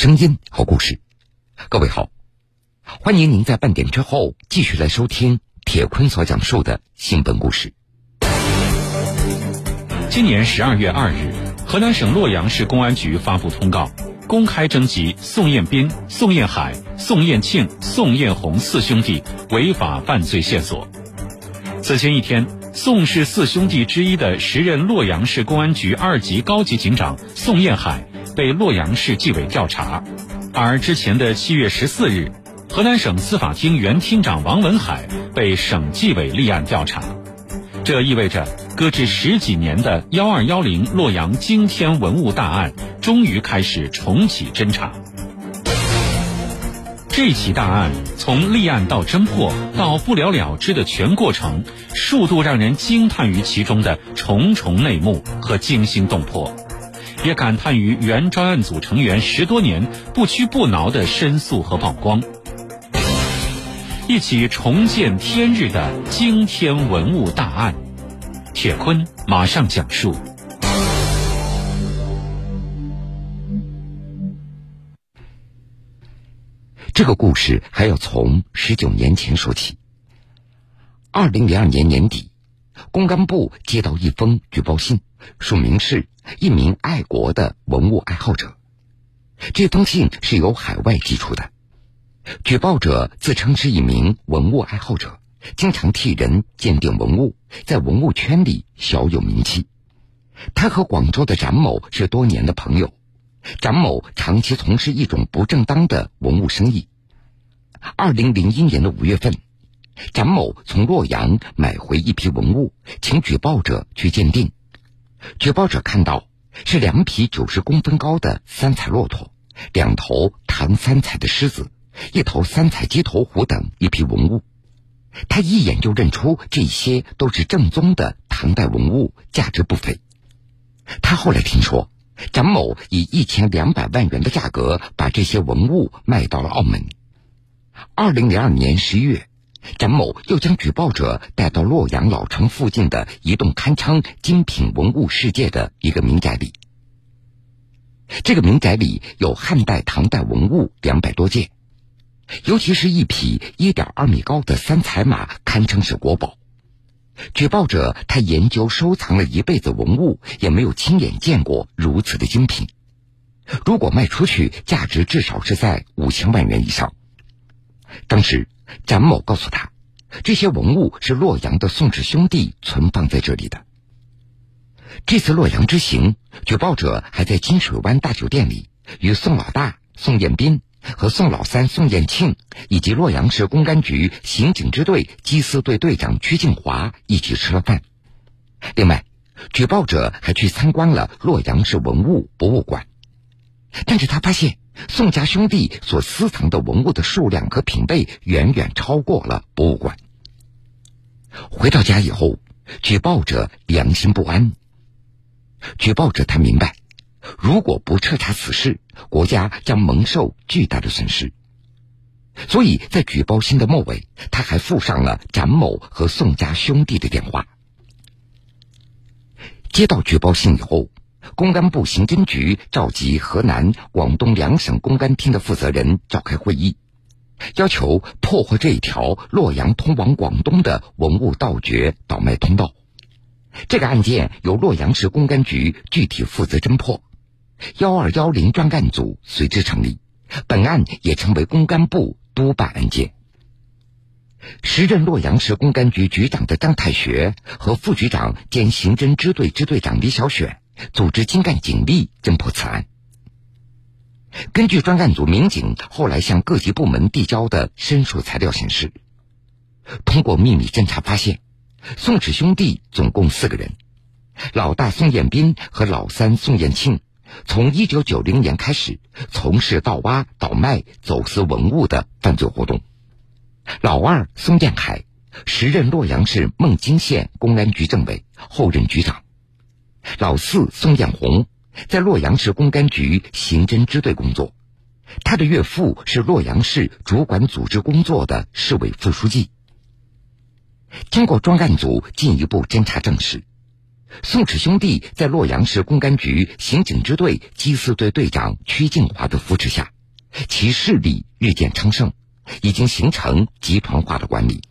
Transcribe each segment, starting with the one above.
声音，好故事。各位好，欢迎您在半点之后继续来收听铁坤所讲述的新闻故事。今年十二月二日，河南省洛阳市公安局发布通告，公开征集宋彦斌、宋彦海、宋彦庆、宋彦红四兄弟违法犯罪线索。此前一天，宋氏四兄弟之一的时任洛阳市公安局二级高级警长宋彦海。被洛阳市纪委调查，而之前的七月十四日，河南省司法厅原厅长王文海被省纪委立案调查，这意味着搁置十几年的幺二幺零洛阳惊天文物大案终于开始重启侦查。这起大案从立案到侦破到不了了之的全过程，数度让人惊叹于其中的重重内幕和惊心动魄。也感叹于原专案组成员十多年不屈不挠的申诉和曝光，一起重见天日的惊天文物大案。铁坤马上讲述。这个故事还要从十九年前说起。二零零二年年底，公安部接到一封举报信，署名是。一名爱国的文物爱好者，这封信是由海外寄出的。举报者自称是一名文物爱好者，经常替人鉴定文物，在文物圈里小有名气。他和广州的展某是多年的朋友，展某长期从事一种不正当的文物生意。二零零一年的五月份，展某从洛阳买回一批文物，请举报者去鉴定。举报者看到是两匹九十公分高的三彩骆驼，两头唐三彩的狮子，一头三彩鸡头虎等一批文物，他一眼就认出这些都是正宗的唐代文物，价值不菲。他后来听说，展某以一千两百万元的价格把这些文物卖到了澳门。二零零二年十一月。展某又将举报者带到洛阳老城附近的一栋堪称精品文物世界的一个民宅里。这个民宅里有汉代、唐代文物两百多件，尤其是一匹一点二米高的三彩马，堪称是国宝。举报者他研究收藏了一辈子文物，也没有亲眼见过如此的精品。如果卖出去，价值至少是在五千万元以上。当时。展某告诉他，这些文物是洛阳的宋氏兄弟存放在这里的。这次洛阳之行，举报者还在金水湾大酒店里与宋老大宋彦斌和宋老三宋彦庆以及洛阳市公安局刑警支队缉私队队长曲静华一起吃了饭。另外，举报者还去参观了洛阳市文物博物馆，但是他发现。宋家兄弟所私藏的文物的数量和品位远远超过了博物馆。回到家以后，举报者良心不安。举报者他明白，如果不彻查此事，国家将蒙受巨大的损失。所以在举报信的末尾，他还附上了展某和宋家兄弟的电话。接到举报信以后。公安部刑侦局召集河南、广东两省公安厅的负责人召开会议，要求破获这一条洛阳通往广东的文物盗掘倒卖通道。这个案件由洛阳市公安局具体负责侦破，幺二幺零专案组随之成立。本案也成为公安部督办案件。时任洛阳市公安局局长的张太学和副局长兼刑侦支队支队长李小选。组织精干警力侦破此案。根据专案组民警后来向各级部门递交的申诉材料显示，通过秘密侦查发现，宋氏兄弟总共四个人，老大宋彦斌和老三宋彦庆，从一九九零年开始从事盗挖、倒卖、走私文物的犯罪活动。老二宋彦海，时任洛阳市孟津县公安局政委，后任局长。老四宋艳红在洛阳市公安局刑侦支队工作，他的岳父是洛阳市主管组织工作的市委副书记。经过专案组进一步侦查证实，宋氏兄弟在洛阳市公安局刑警支队缉私队队长曲静华的扶持下，其势力日渐昌盛，已经形成集团化的管理。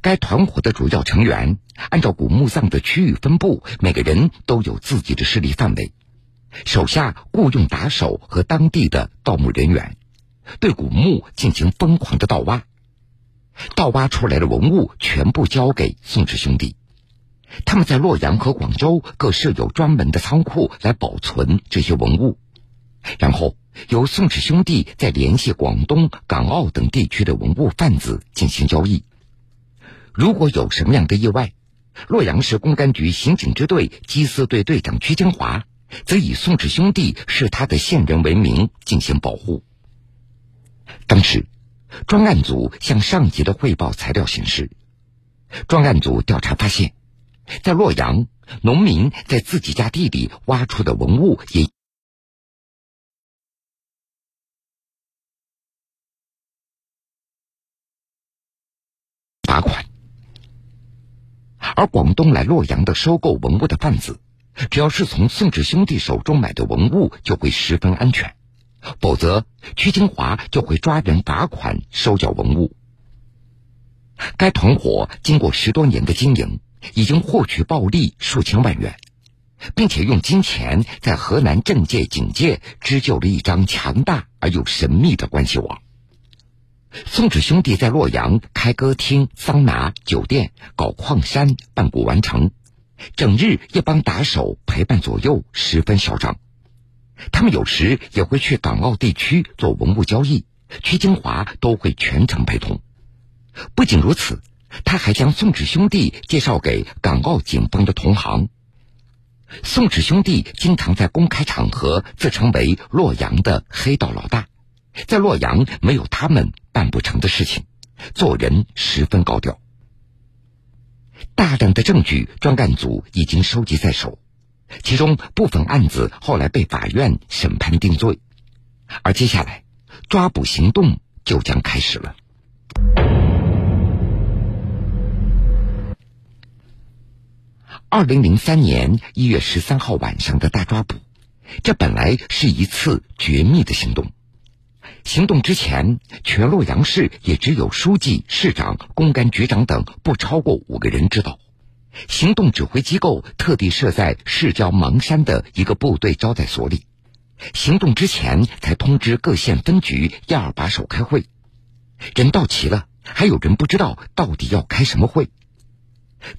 该团伙的主要成员按照古墓葬的区域分布，每个人都有自己的势力范围，手下雇佣打手和当地的盗墓人员，对古墓进行疯狂的盗挖。盗挖出来的文物全部交给宋氏兄弟，他们在洛阳和广州各设有专门的仓库来保存这些文物，然后由宋氏兄弟再联系广东、港澳等地区的文物贩子进行交易。如果有什么样的意外，洛阳市公安局刑警支队缉私队队长屈金华则以宋氏兄弟是他的线人为名进行保护。当时，专案组向上级的汇报材料显示，专案组调查发现，在洛阳，农民在自己家地里挖出的文物也罚款。而广东来洛阳的收购文物的贩子，只要是从宋氏兄弟手中买的文物，就会十分安全；否则，屈金华就会抓人罚款收缴文物。该团伙经过十多年的经营，已经获取暴利数千万元，并且用金钱在河南政界、警界织就了一张强大而又神秘的关系网。宋氏兄弟在洛阳开歌厅、桑拿、酒店，搞矿山、办古玩城，整日一帮打手陪伴左右，十分嚣张。他们有时也会去港澳地区做文物交易，屈金华都会全程陪同。不仅如此，他还将宋氏兄弟介绍给港澳警方的同行。宋氏兄弟经常在公开场合自称为洛阳的黑道老大。在洛阳，没有他们办不成的事情，做人十分高调。大量的证据，专案组已经收集在手，其中部分案子后来被法院审判定罪，而接下来抓捕行动就将开始了。二零零三年一月十三号晚上的大抓捕，这本来是一次绝密的行动。行动之前，全洛阳市也只有书记、市长、公安局长等不超过五个人知道。行动指挥机构特地设在市郊邙山的一个部队招待所里。行动之前才通知各县分局一二把手开会。人到齐了，还有人不知道到底要开什么会。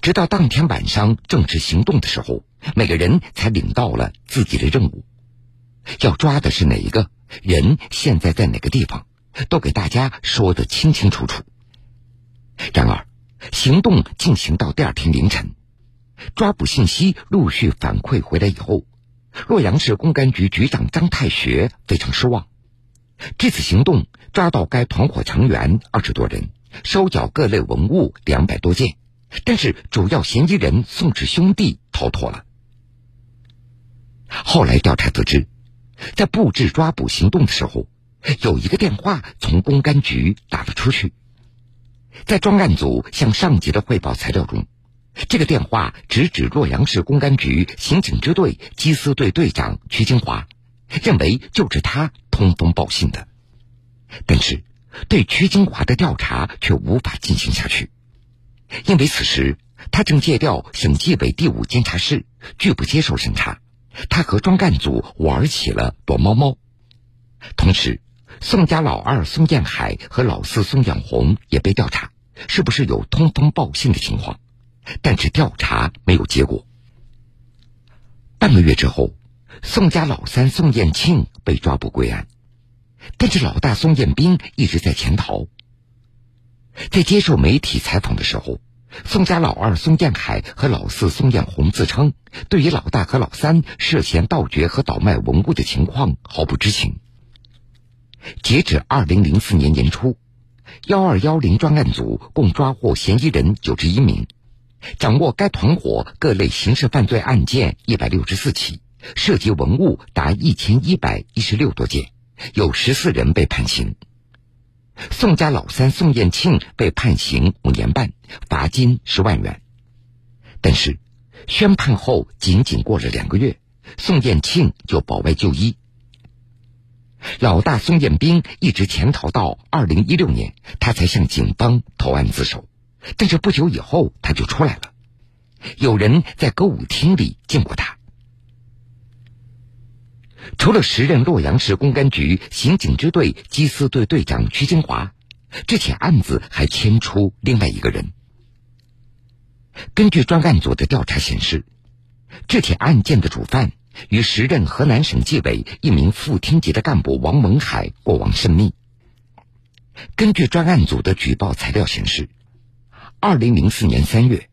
直到当天晚上正式行动的时候，每个人才领到了自己的任务。要抓的是哪一个？人现在在哪个地方，都给大家说得清清楚楚。然而，行动进行到第二天凌晨，抓捕信息陆续反馈回来以后，洛阳市公安局局长张太学非常失望。这次行动抓到该团伙成员二十多人，收缴各类文物两百多件，但是主要嫌疑人宋氏兄弟逃脱了。后来调查得知。在布置抓捕行动的时候，有一个电话从公安局打了出去。在专案组向上级的汇报材料中，这个电话直指洛阳市公安局刑警支队缉私队队长曲金华，认为就是他通风报信的。但是，对曲金华的调查却无法进行下去，因为此时他正借调省纪委第五监察室，拒不接受审查。他和专干组玩起了躲猫猫，同时，宋家老二宋建海和老四宋彦红也被调查，是不是有通风报信的情况？但是调查没有结果。半个月之后，宋家老三宋彦庆被抓捕归案，但是老大宋彦兵一直在潜逃。在接受媒体采访的时候。宋家老二宋建海和老四宋彦红自称，对于老大和老三涉嫌盗掘和倒卖文物的情况毫不知情。截止二零零四年年初，幺二幺零专案组共抓获嫌疑人九十一名，掌握该团伙各类刑事犯罪案件一百六十四起，涉及文物达一千一百一十六多件，有十四人被判刑。宋家老三宋彦庆被判刑五年半，罚金十万元。但是，宣判后仅仅过了两个月，宋彦庆就保外就医。老大宋彦兵一直潜逃到二零一六年，他才向警方投案自首。但是不久以后他就出来了，有人在歌舞厅里见过他。除了时任洛阳市公安局刑警支队缉私队队长屈金华，这起案子还牵出另外一个人。根据专案组的调查显示，这起案件的主犯与时任河南省纪委一名副厅级的干部王文海过往甚密。根据专案组的举报材料显示，二零零四年三月，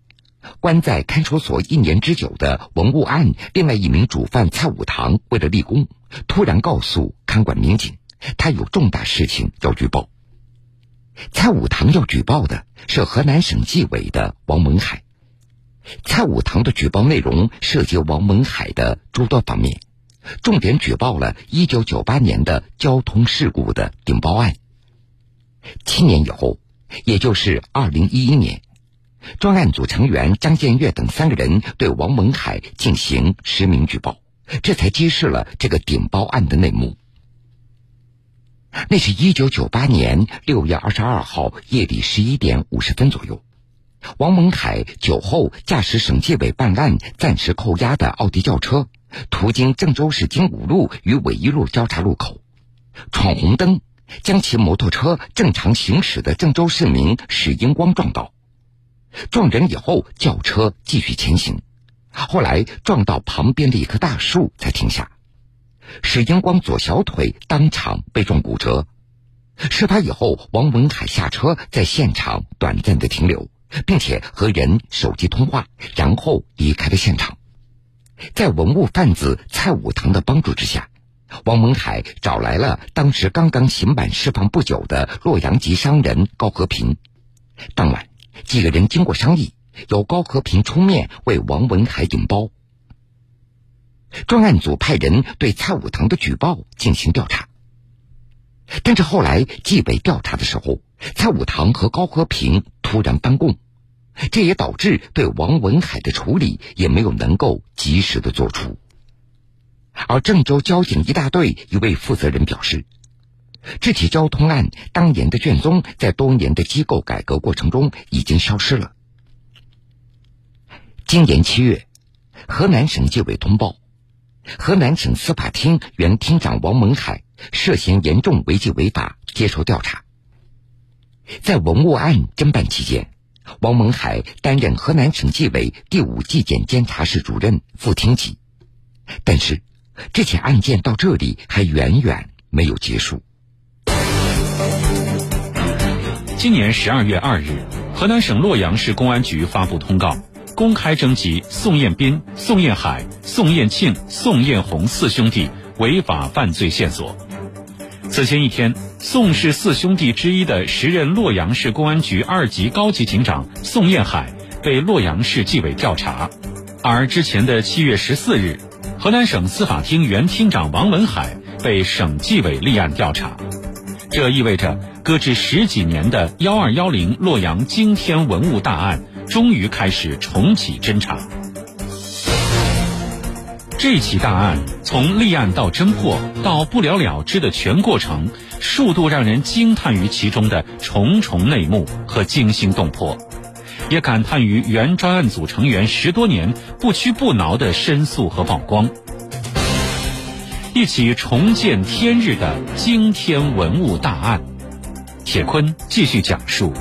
关在看守所一年之久的文物案另外一名主犯蔡武堂，为了立功，突然告诉看管民警，他有重大事情要举报。蔡武堂要举报的是河南省纪委的王文海。蔡武堂的举报内容涉及王文海的诸多方面，重点举报了一九九八年的交通事故的顶包案。七年以后，也就是二零一一年，专案组成员张建岳等三个人对王文海进行实名举报，这才揭示了这个顶包案的内幕。那是一九九八年六月二十二号夜里十一点五十分左右。王文凯酒后驾驶省纪委办案暂时扣押的奥迪轿车，途经郑州市经五路与纬一路交叉路口，闯红灯，将骑摩托车正常行驶的郑州市民史英光撞倒。撞人以后，轿车继续前行，后来撞到旁边的一棵大树才停下。史英光左小腿当场被撞骨折。事发以后，王文海下车，在现场短暂的停留。并且和人手机通话，然后离开了现场。在文物贩子蔡武堂的帮助之下，王文海找来了当时刚刚刑满释放不久的洛阳籍商人高和平。当晚，几个人经过商议，由高和平出面为王文海顶包。专案组派人对蔡武堂的举报进行调查，但是后来纪委调查的时候。蔡武堂和高和平突然翻供，这也导致对王文海的处理也没有能够及时的做出。而郑州交警一大队一位负责人表示，这起交通案当年的卷宗在多年的机构改革过程中已经消失了。今年七月，河南省纪委通报，河南省司法厅原厅长王文海涉嫌严重违纪违法，接受调查。在文物案侦办期间，王文海担任河南省纪委第五纪检监察室主任、副厅级。但是，这起案件到这里还远远没有结束。今年十二月二日，河南省洛阳市公安局发布通告，公开征集宋彦斌、宋彦海、宋彦庆、宋彦红四兄弟违法犯罪线索。此前一天，宋氏四兄弟之一的时任洛阳市公安局二级高级警长宋彦海被洛阳市纪委调查，而之前的七月十四日，河南省司法厅原厅长王文海被省纪委立案调查，这意味着搁置十几年的幺二幺零洛阳惊天文物大案终于开始重启侦查。这起大案从立案到侦破到不了了之的全过程，数度让人惊叹于其中的重重内幕和惊心动魄，也感叹于原专案组成员十多年不屈不挠的申诉和曝光。一起重见天日的惊天文物大案，铁坤继续讲述。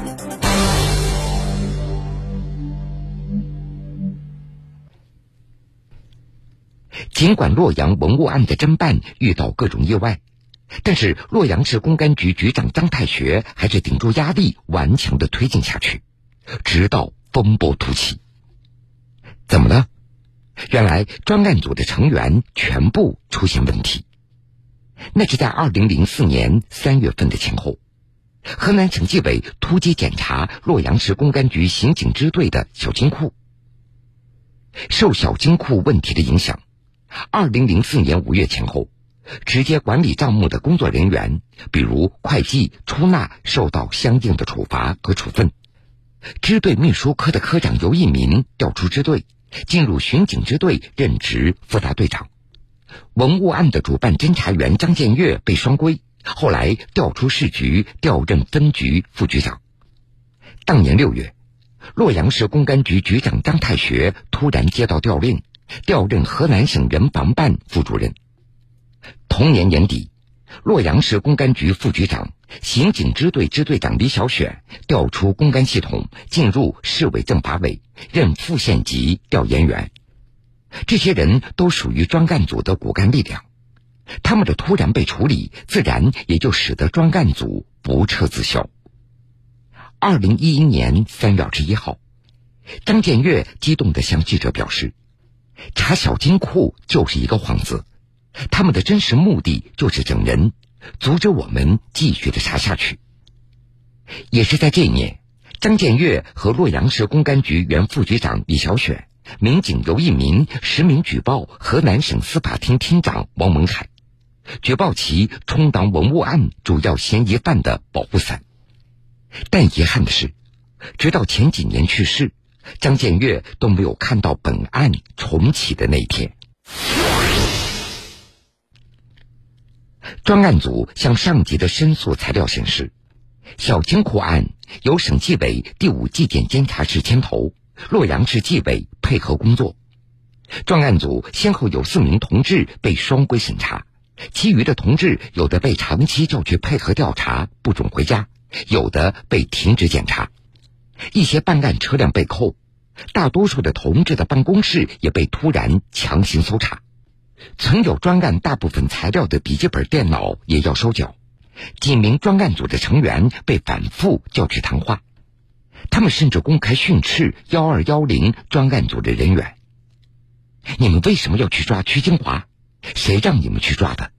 尽管洛阳文物案的侦办遇到各种意外，但是洛阳市公安局局长张太学还是顶住压力，顽强的推进下去，直到风波突起。怎么了？原来专案组的成员全部出现问题。那是在二零零四年三月份的前后，河南省纪委突击检查洛阳市公安局刑警支队的小金库，受小金库问题的影响。二零零四年五月前后，直接管理账目的工作人员，比如会计、出纳，受到相应的处罚和处分。支队秘书科的科长尤一民调出支队，进入巡警支队任职副大队长。文物案的主办侦查员张建岳被双规，后来调出市局，调任分局副局长。当年六月，洛阳市公安局局长张太学突然接到调令，调任河南省人防办副主任。同年年底，洛阳市公安局副局长、刑警支队支队长李小选调出公安系统，进入市委政法委，任副县级调研员。这些人都属于专案组的骨干力量，他们的突然被处理，自然也就使得专案组不撤自销。二零一一年三月二十一号，张建岳激动地向记者表示：“查小金库就是一个幌子，他们的真实目的就是整人，阻止我们继续的查下去。”也是在这一年，张建岳和洛阳市公安局原副局长李小选。民警刘一民实名举报河南省司法厅厅长王文海，举报其充当文物案主要嫌疑犯的保护伞。但遗憾的是，直到前几年去世，张建岳都没有看到本案重启的那一天。专案组向上级的申诉材料显示，小金库案由省纪委第五纪检监察室牵头。洛阳市纪委配合工作，专案组先后有四名同志被双规审查，其余的同志有的被长期叫去配合调查，不准回家；有的被停止检查，一些办案车辆被扣，大多数的同志的办公室也被突然强行搜查，曾有专案大部分材料的笔记本电脑也要收缴，几名专案组的成员被反复叫去谈话。他们甚至公开训斥幺二幺零专案组的人员：“你们为什么要去抓曲金华？谁让你们去抓的？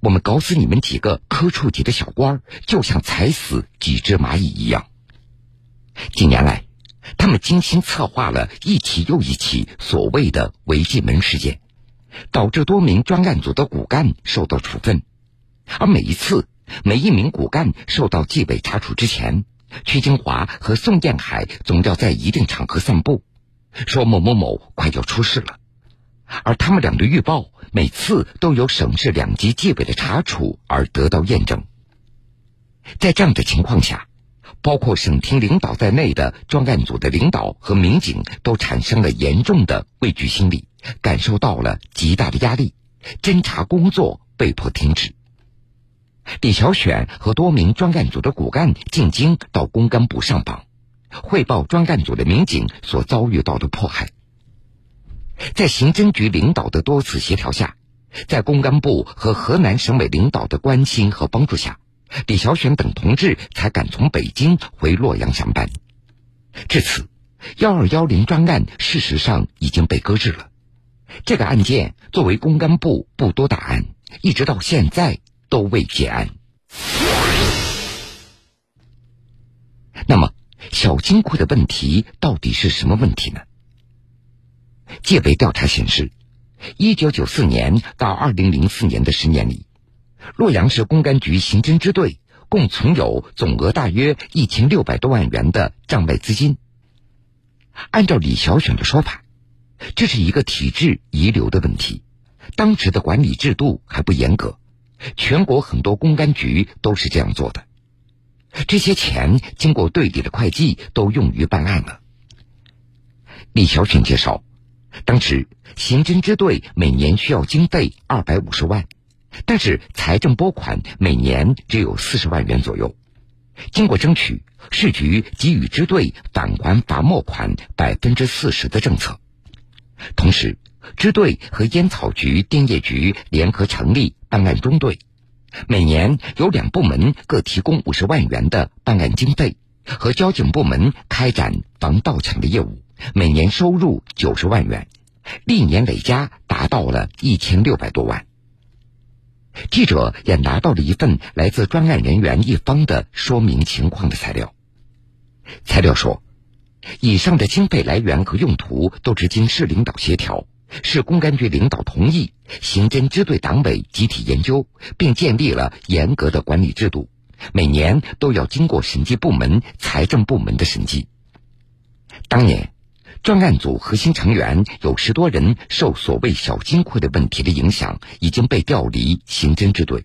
我们搞死你们几个科处级的小官，就像踩死几只蚂蚁一样。”近年来，他们精心策划了一起又一起所谓的违纪门事件，导致多名专案组的骨干受到处分。而每一次，每一名骨干受到纪委查处之前，曲金华和宋建海总要在一定场合散步，说某某某快要出事了，而他们俩的预报每次都有省市两级纪委的查处而得到验证。在这样的情况下，包括省厅领导在内的专案组的领导和民警都产生了严重的畏惧心理，感受到了极大的压力，侦查工作被迫停止。李小选和多名专案组的骨干进京到公安部上访，汇报专案组的民警所遭遇到的迫害。在刑侦局领导的多次协调下，在公安部和河南省委领导的关心和帮助下，李小选等同志才敢从北京回洛阳上班。至此，幺二幺零专案事实上已经被搁置了。这个案件作为公安部不多大案，一直到现在。都未结案。那么，小金库的问题到底是什么问题呢？戒备调查显示，一九九四年到二零零四年的十年里，洛阳市公安局刑侦支队共存有总额大约一千六百多万元的账外资金。按照李小选的说法，这是一个体制遗留的问题，当时的管理制度还不严格。全国很多公安局都是这样做的，这些钱经过队里的会计都用于办案了。李小选介绍，当时刑侦支队每年需要经费二百五十万，但是财政拨款每年只有四十万元左右。经过争取，市局给予支队返还罚没款百分之四十的政策，同时。支队和烟草局、电业局联合成立办案中队，每年由两部门各提供五十万元的办案经费，和交警部门开展防盗抢的业务，每年收入九十万元，历年累加达到了一千六百多万。记者也拿到了一份来自专案人员一方的说明情况的材料，材料说，以上的经费来源和用途都是经市领导协调。市公安局领导同意，刑侦支队党委集体研究，并建立了严格的管理制度，每年都要经过审计部门、财政部门的审计。当年，专案组核心成员有十多人受所谓小金库的问题的影响，已经被调离刑侦支队，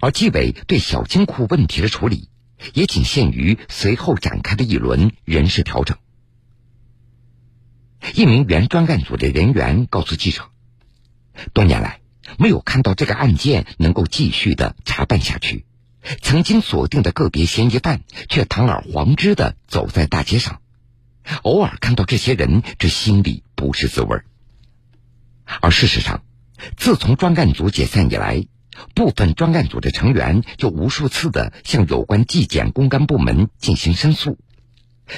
而纪委对小金库问题的处理，也仅限于随后展开的一轮人事调整。一名原专案组的人员告诉记者，多年来没有看到这个案件能够继续的查办下去，曾经锁定的个别嫌疑犯却堂而皇之的走在大街上。偶尔看到这些人，这心里不是滋味而事实上，自从专案组解散以来，部分专案组的成员就无数次的向有关纪检公干部门进行申诉，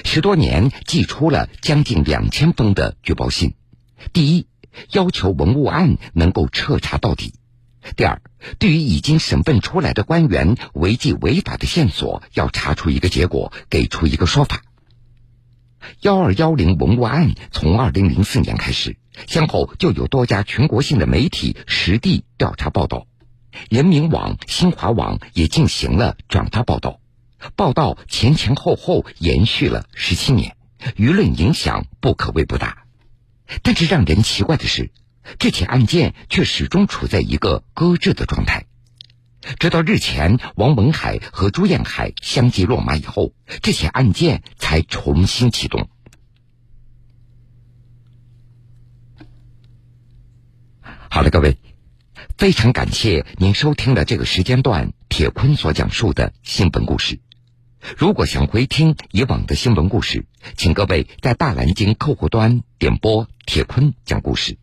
十多年寄出了将近两千封的举报信。第一，要求文物案能够彻查到底；第二，对于已经审问出来的官员违纪违法的线索，要查出一个结果，给出一个说法。幺二幺零文物案从二零零四年开始，先后就有多家全国性的媒体实地调查报道，人民网、新华网也进行了转发报道，报道前前后后延续了十七年，舆论影响不可谓不大。但是让人奇怪的是，这起案件却始终处在一个搁置的状态。直到日前，王文海和朱艳海相继落马以后，这起案件才重新启动。好了，各位，非常感谢您收听了这个时间段铁坤所讲述的新闻故事。如果想回听以往的新闻故事，请各位在大蓝鲸客户端点播铁坤讲故事。